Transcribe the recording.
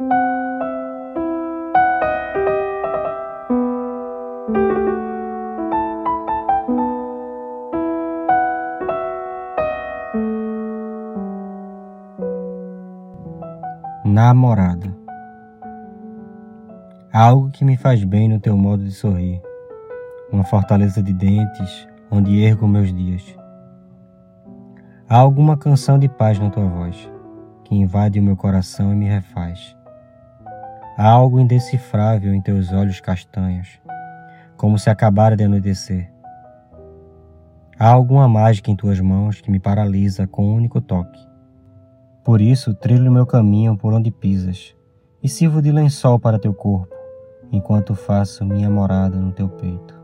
Namorada. Algo que me faz bem no teu modo de sorrir, uma fortaleza de dentes onde ergo meus dias. Há alguma canção de paz na tua voz que invade o meu coração e me refaz. Há algo indecifrável em teus olhos castanhos, como se acabara de anoitecer. Há alguma mágica em tuas mãos que me paralisa com um único toque. Por isso trilho meu caminho por onde pisas e sirvo de lençol para teu corpo, enquanto faço minha morada no teu peito.